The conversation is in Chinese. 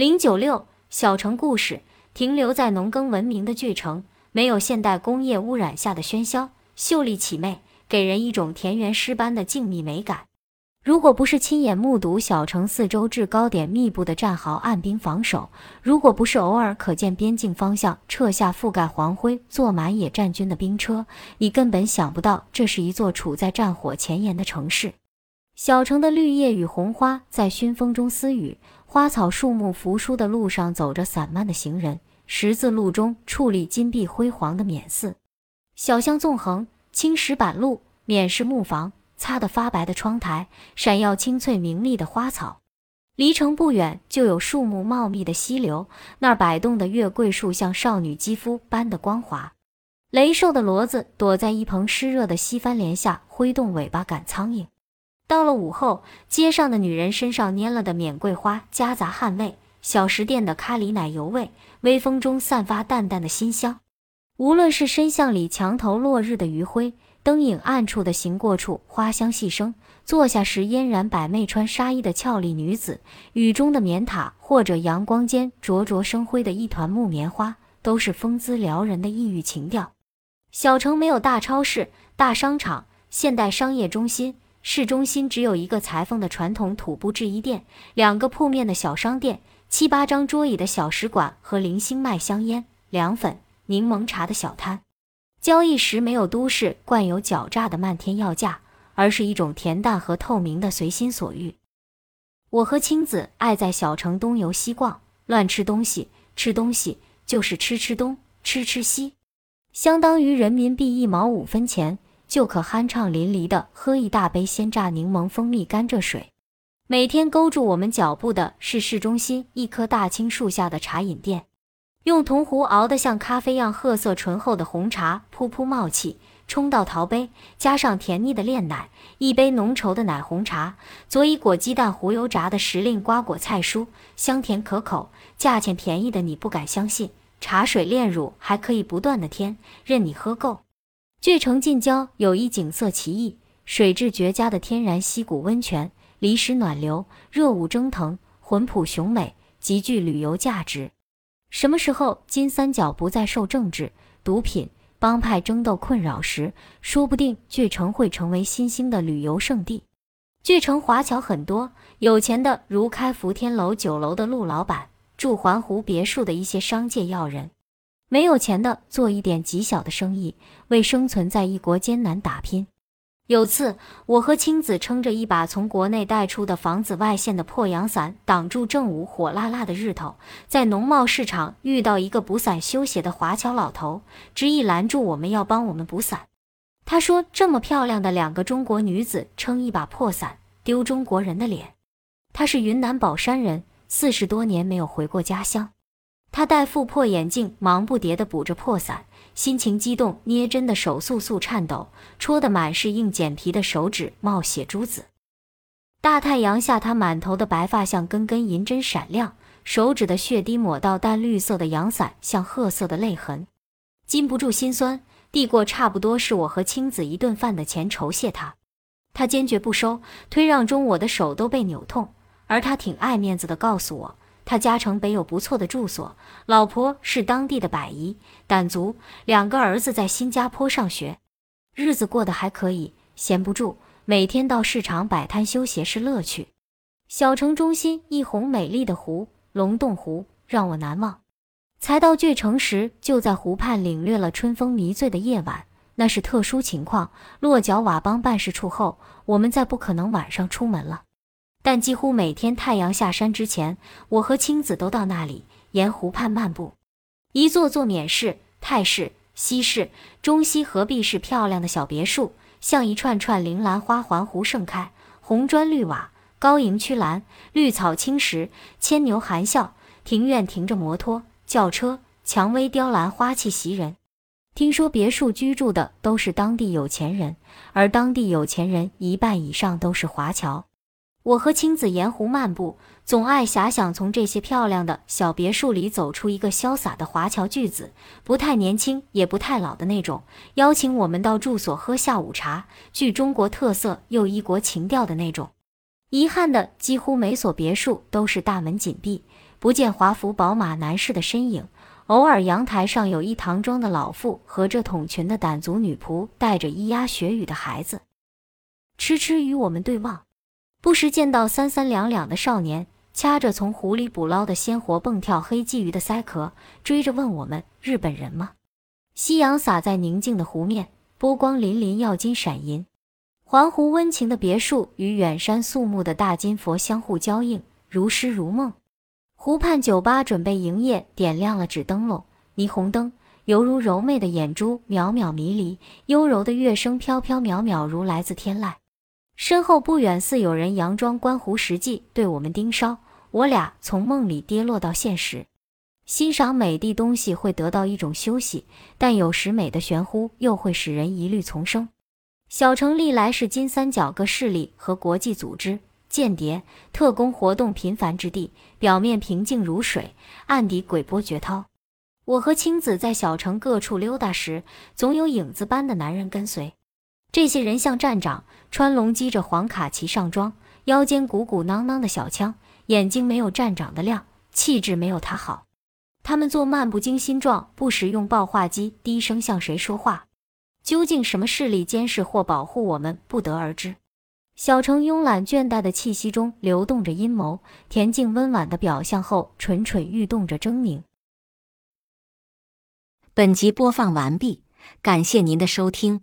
零九六小城故事，停留在农耕文明的巨城，没有现代工业污染下的喧嚣，秀丽绮媚，给人一种田园诗般的静谧美感。如果不是亲眼目睹小城四周制高点密布的战壕按兵防守，如果不是偶尔可见边境方向撤下覆盖黄灰、坐满野战军的兵车，你根本想不到这是一座处在战火前沿的城市。小城的绿叶与红花在熏风中私语，花草树木扶疏的路上走着散漫的行人，十字路中矗立金碧辉煌的冕寺，小巷纵横，青石板路，冕式木房。擦得发白的窗台，闪耀青翠明丽的花草，离城不远就有树木茂密的溪流，那儿摆动的月桂树像少女肌肤般的光滑。雷兽的骡子躲在一棚湿热的西番莲下，挥动尾巴赶苍蝇。到了午后，街上的女人身上蔫了的缅桂花夹杂汗味，小食店的咖喱奶油味，微风中散发淡淡的馨香。无论是深巷里墙头落日的余晖。灯影暗处的行过处，花香细声；坐下时嫣然百媚，穿纱衣的俏丽女子，雨中的棉塔，或者阳光间灼灼生辉的一团木棉花，都是风姿撩人的异域情调。小城没有大超市、大商场、现代商业中心，市中心只有一个裁缝的传统土布制衣店，两个铺面的小商店，七八张桌椅的小食馆和零星卖香烟、凉粉、柠檬茶的小摊。交易时没有都市惯有狡诈的漫天要价，而是一种恬淡和透明的随心所欲。我和青子爱在小城东游西逛，乱吃东西，吃东西就是吃吃东，吃吃西，相当于人民币一毛五分钱就可酣畅淋漓地喝一大杯鲜榨柠檬蜂蜜甘蔗水。每天勾住我们脚步的是市中心一棵大青树下的茶饮店。用铜壶熬得像咖啡样褐色醇厚的红茶，噗噗冒气，冲到陶杯，加上甜腻的炼奶，一杯浓稠的奶红茶，佐以裹鸡蛋糊油炸的时令瓜果菜蔬，香甜可口，价钱便宜的你不敢相信。茶水炼乳还可以不断的添，任你喝够。巨城近郊有一景色奇异、水质绝佳的天然溪谷温泉，离石暖流，热雾蒸腾，魂朴雄美，极具旅游价值。什么时候金三角不再受政治、毒品、帮派争斗困扰时，说不定巨城会成为新兴的旅游胜地。巨城华侨很多，有钱的如开福天楼酒楼的陆老板，住环湖别墅的一些商界要人；没有钱的做一点极小的生意，为生存在异国艰难打拼。有次，我和青子撑着一把从国内带出的防紫外线的破阳伞，挡住正午火辣辣的日头，在农贸市场遇到一个补伞修鞋的华侨老头，执意拦住我们要帮我们补伞。他说：“这么漂亮的两个中国女子撑一把破伞，丢中国人的脸。”他是云南保山人，四十多年没有回过家乡。他戴副破眼镜，忙不迭地补着破伞。心情激动，捏针的手簌簌颤抖，戳得满是硬茧皮的手指冒血珠子。大太阳下，他满头的白发像根根银针闪亮，手指的血滴抹到淡绿色的阳伞，像褐色的泪痕。禁不住心酸，递过差不多是我和青子一顿饭的钱酬谢他，他坚决不收，推让中我的手都被扭痛，而他挺爱面子的，告诉我。他家城北有不错的住所，老婆是当地的百姨，胆足，两个儿子在新加坡上学，日子过得还可以，闲不住，每天到市场摆摊修鞋是乐趣。小城中心一泓美丽的湖——龙洞湖，让我难忘。才到巨城时，就在湖畔领略了春风迷醉的夜晚，那是特殊情况。落脚瓦邦办事处后，我们再不可能晚上出门了。但几乎每天太阳下山之前，我和青子都到那里沿湖畔漫步。一座座缅式、泰式、西式、中西合璧式漂亮的小别墅，像一串串铃兰花环湖盛开。红砖绿瓦，高迎曲栏，绿草青石，牵牛含笑。庭院停着摩托、轿车，蔷薇雕栏花气袭人。听说别墅居住的都是当地有钱人，而当地有钱人一半以上都是华侨。我和青子沿湖漫步，总爱遐想从这些漂亮的小别墅里走出一个潇洒的华侨巨子，不太年轻也不太老的那种，邀请我们到住所喝下午茶，具中国特色又异国情调的那种。遗憾的，几乎每所别墅都是大门紧闭，不见华服宝马男士的身影。偶尔，阳台上有一唐装的老妇和着筒裙的掸族女仆，带着咿呀学语的孩子，痴痴与我们对望。不时见到三三两两的少年，掐着从湖里捕捞的鲜活蹦跳黑鲫鱼的鳃壳，追着问我们：“日本人吗？”夕阳洒在宁静的湖面，波光粼粼，耀金闪银。环湖温情的别墅与远山肃穆的大金佛相互交映，如诗如梦。湖畔酒吧准备营业，点亮了纸灯笼、霓虹灯，犹如柔媚的眼珠，渺渺迷离。幽柔的乐声飘飘渺渺，如来自天籁。身后不远，似有人佯装观湖实际对我们盯梢。我俩从梦里跌落到现实，欣赏美的东西会得到一种休息，但有时美的玄乎又会使人疑虑丛生。小城历来是金三角各势力和国际组织。间谍、特工活动频繁之地，表面平静如水，暗底诡波绝涛。我和青子在小城各处溜达时，总有影子般的男人跟随。这些人像站长，穿龙系着黄卡其上装，腰间鼓鼓囊囊的小枪，眼睛没有站长的亮，气质没有他好。他们做漫不经心状，不时用报话机低声向谁说话。究竟什么势力监视或保护我们，不得而知。小城慵懒倦怠的气息中流动着阴谋，恬静温婉的表象后蠢蠢欲动着狰狞。本集播放完毕，感谢您的收听，